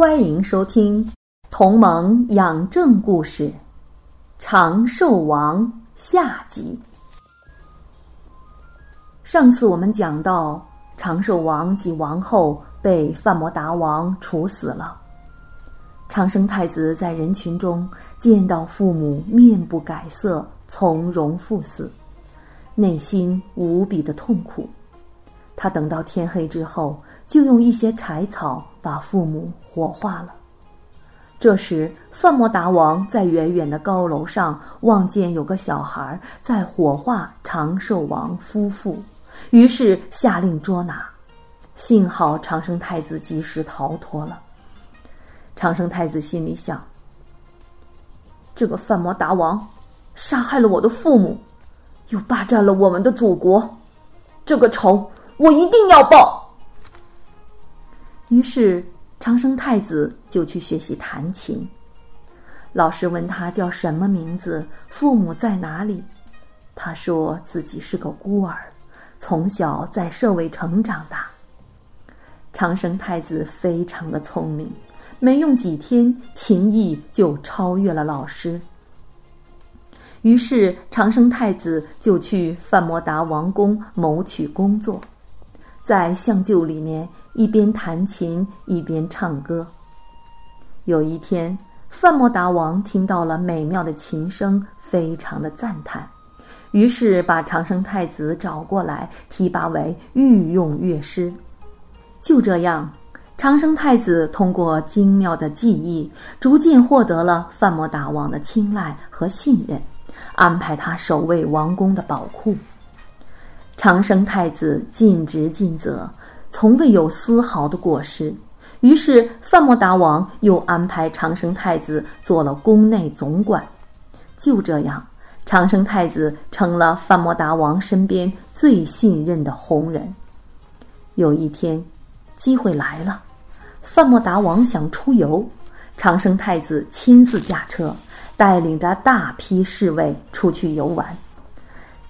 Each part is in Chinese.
欢迎收听《同盟养正故事》长寿王下集。上次我们讲到，长寿王及王后被范摩达王处死了。长生太子在人群中见到父母面不改色、从容赴死，内心无比的痛苦。他等到天黑之后，就用一些柴草把父母火化了。这时，范摩达王在远远的高楼上望见有个小孩在火化长寿王夫妇，于是下令捉拿。幸好长生太子及时逃脱了。长生太子心里想：这个范摩达王杀害了我的父母，又霸占了我们的祖国，这个仇！我一定要报。于是长生太子就去学习弹琴。老师问他叫什么名字，父母在哪里。他说自己是个孤儿，从小在舍卫城长大。长生太子非常的聪明，没用几天，琴艺就超越了老师。于是长生太子就去范摩达王宫谋取工作。在相救里面，一边弹琴一边唱歌。有一天，范摩达王听到了美妙的琴声，非常的赞叹，于是把长生太子找过来，提拔为御用乐师。就这样，长生太子通过精妙的技艺，逐渐获得了范摩达王的青睐和信任，安排他守卫王宫的宝库。长生太子尽职尽责，从未有丝毫的过失。于是范莫达王又安排长生太子做了宫内总管。就这样，长生太子成了范莫达王身边最信任的红人。有一天，机会来了，范莫达王想出游，长生太子亲自驾车，带领着大批侍卫出去游玩。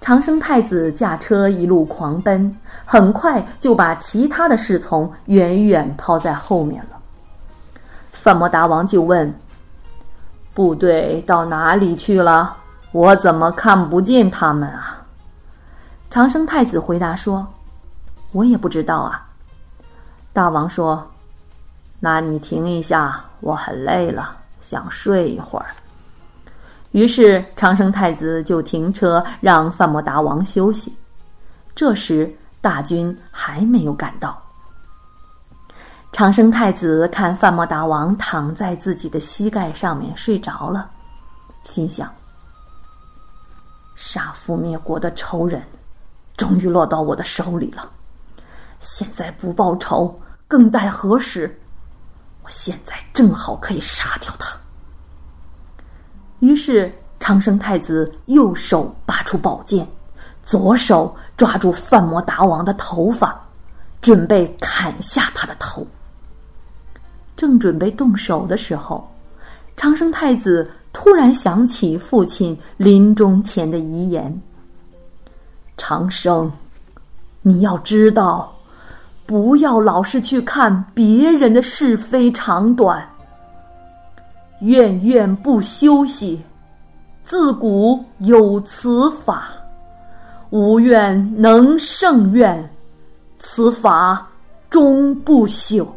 长生太子驾车一路狂奔，很快就把其他的侍从远远抛在后面了。范摩达王就问：“部队到哪里去了？我怎么看不见他们啊？”长生太子回答说：“我也不知道啊。”大王说：“那你停一下，我很累了，想睡一会儿。”于是长生太子就停车，让范摩达王休息。这时大军还没有赶到。长生太子看范摩达王躺在自己的膝盖上面睡着了，心想：杀父灭国的仇人，终于落到我的手里了。现在不报仇，更待何时？我现在正好可以杀掉他。于是，长生太子右手拔出宝剑，左手抓住范摩达王的头发，准备砍下他的头。正准备动手的时候，长生太子突然想起父亲临终前的遗言：“长生，你要知道，不要老是去看别人的是非长短。”怨怨不休息，自古有此法。无怨能胜怨，此法终不朽。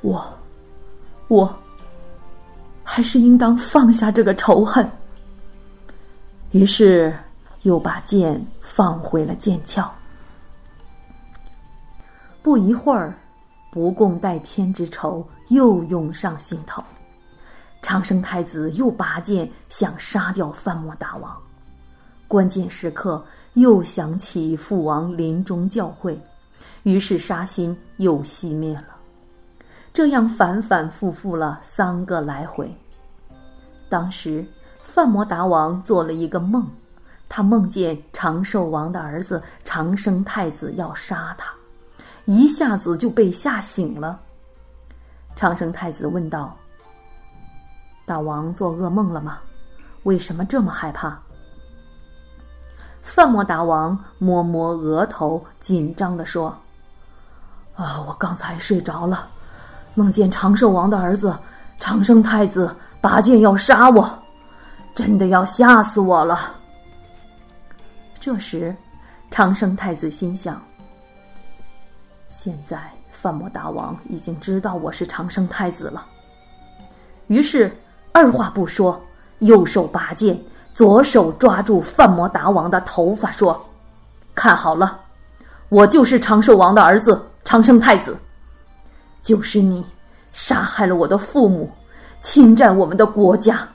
我，我，还是应当放下这个仇恨。于是，又把剑放回了剑鞘。不一会儿。不共戴天之仇又涌上心头，长生太子又拔剑想杀掉范摩大王。关键时刻又想起父王临终教诲，于是杀心又熄灭了。这样反反复复了三个来回。当时，范摩达王做了一个梦，他梦见长寿王的儿子长生太子要杀他，一下子就被吓醒了。长生太子问道：“大王做噩梦了吗？为什么这么害怕？”范摩达王摸摸额头，紧张地说：“啊，我刚才睡着了，梦见长寿王的儿子长生太子拔剑要杀我，真的要吓死我了。”这时，长生太子心想：“现在范摩达王已经知道我是长生太子了。”于是，二话不说，右手拔剑。左手抓住范摩达王的头发，说：“看好了，我就是长寿王的儿子长生太子。就是你杀害了我的父母，侵占我们的国家，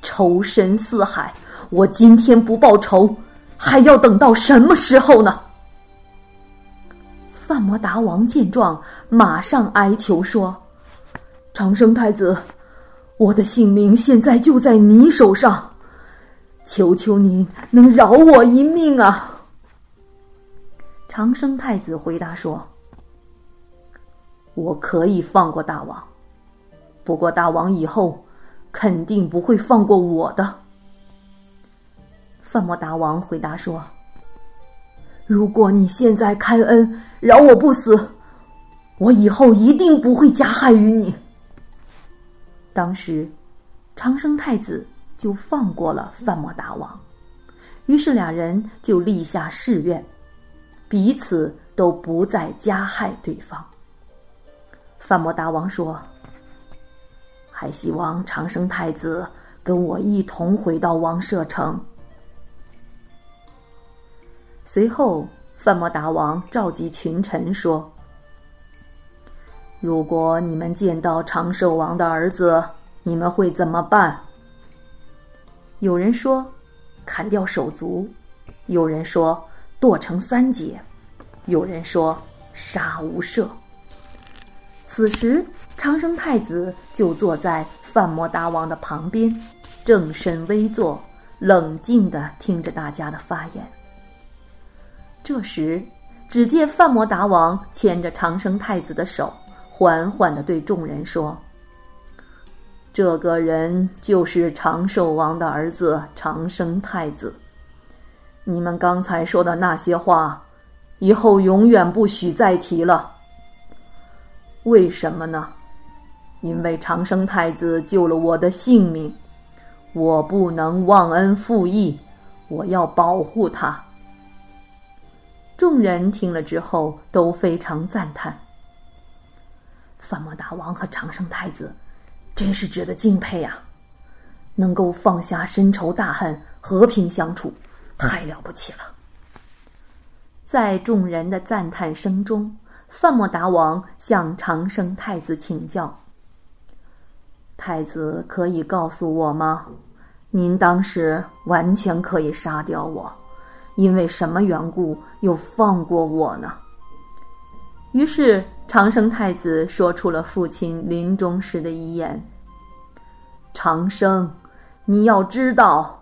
仇深似海。我今天不报仇，还要等到什么时候呢？”范摩达王见状，马上哀求说：“长生太子，我的性命现在就在你手上。”求求您能饶我一命啊！长生太子回答说：“我可以放过大王，不过大王以后肯定不会放过我的。”范摩达王回答说：“如果你现在开恩饶我不死，我以后一定不会加害于你。”当时，长生太子。就放过了范摩达王，于是俩人就立下誓愿，彼此都不再加害对方。范摩达王说：“还希望长生太子跟我一同回到王舍城。”随后，范摩达王召集群臣说：“如果你们见到长寿王的儿子，你们会怎么办？”有人说，砍掉手足；有人说剁成三截；有人说杀无赦。此时，长生太子就坐在范摩达王的旁边，正身微坐，冷静的听着大家的发言。这时，只见范摩达王牵着长生太子的手，缓缓的对众人说。这个人就是长寿王的儿子长生太子。你们刚才说的那些话，以后永远不许再提了。为什么呢？因为长生太子救了我的性命，我不能忘恩负义，我要保护他。众人听了之后都非常赞叹。范莫大王和长生太子。真是值得敬佩呀！能够放下深仇大恨，和平相处，太了不起了。在众人的赞叹声中，范莫达王向长生太子请教：“太子可以告诉我吗？您当时完全可以杀掉我，因为什么缘故又放过我呢？”于是。长生太子说出了父亲临终时的遗言：“长生，你要知道，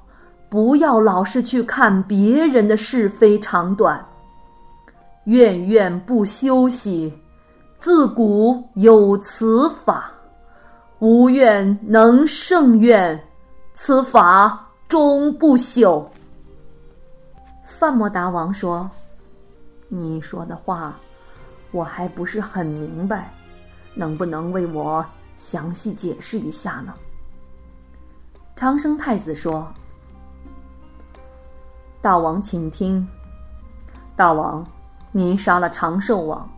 不要老是去看别人的是非长短。愿愿不休息，自古有此法。无愿能胜愿，此法终不朽。”范莫达王说：“你说的话。”我还不是很明白，能不能为我详细解释一下呢？长生太子说：“大王，请听。大王，您杀了长寿王，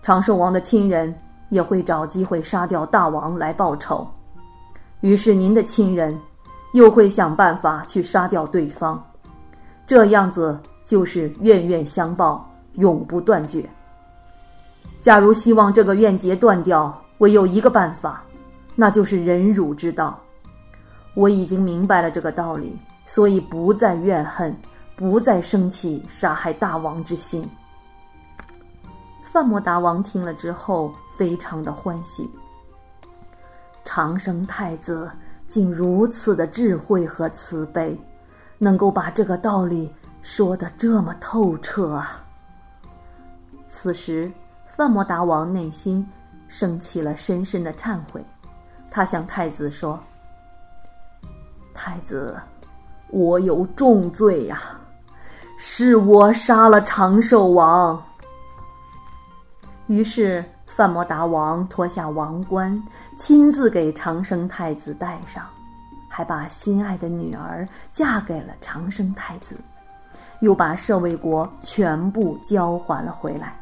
长寿王的亲人也会找机会杀掉大王来报仇，于是您的亲人又会想办法去杀掉对方，这样子就是冤冤相报，永不断绝。”假如希望这个怨结断掉，唯有一个办法，那就是忍辱之道。我已经明白了这个道理，所以不再怨恨，不再生起杀害大王之心。范摩达王听了之后，非常的欢喜。长生太子竟如此的智慧和慈悲，能够把这个道理说得这么透彻啊！此时，范摩达王内心升起了深深的忏悔，他向太子说：“太子，我有重罪呀，是我杀了长寿王。”于是。范摩达王脱下王冠，亲自给长生太子戴上，还把心爱的女儿嫁给了长生太子，又把舍卫国全部交还了回来，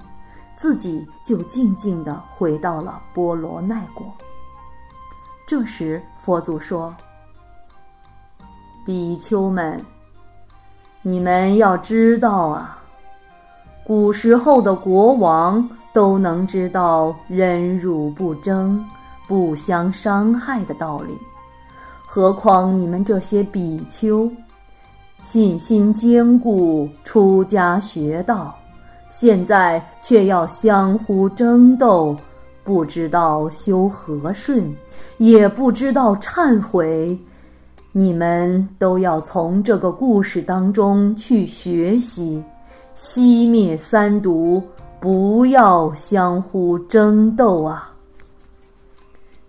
自己就静静地回到了波罗奈国。这时，佛祖说：“比丘们，你们要知道啊，古时候的国王。”都能知道忍辱不争、不相伤害的道理，何况你们这些比丘，信心坚固、出家学道，现在却要相互争斗，不知道修和顺，也不知道忏悔，你们都要从这个故事当中去学习，熄灭三毒。不要相互争斗啊！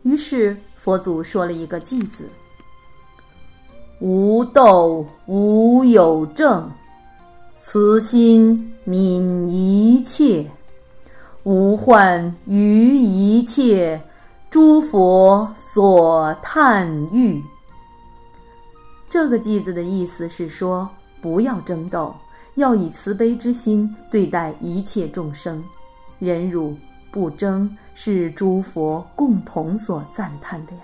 于是佛祖说了一个“偈”字：“无斗无有正，慈心悯一切，无患于一切，诸佛所叹誉。”这个“偈”子的意思是说，不要争斗。要以慈悲之心对待一切众生，忍辱不争是诸佛共同所赞叹的呀。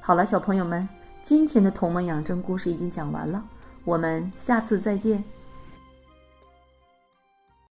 好了，小朋友们，今天的同盟养生故事已经讲完了，我们下次再见。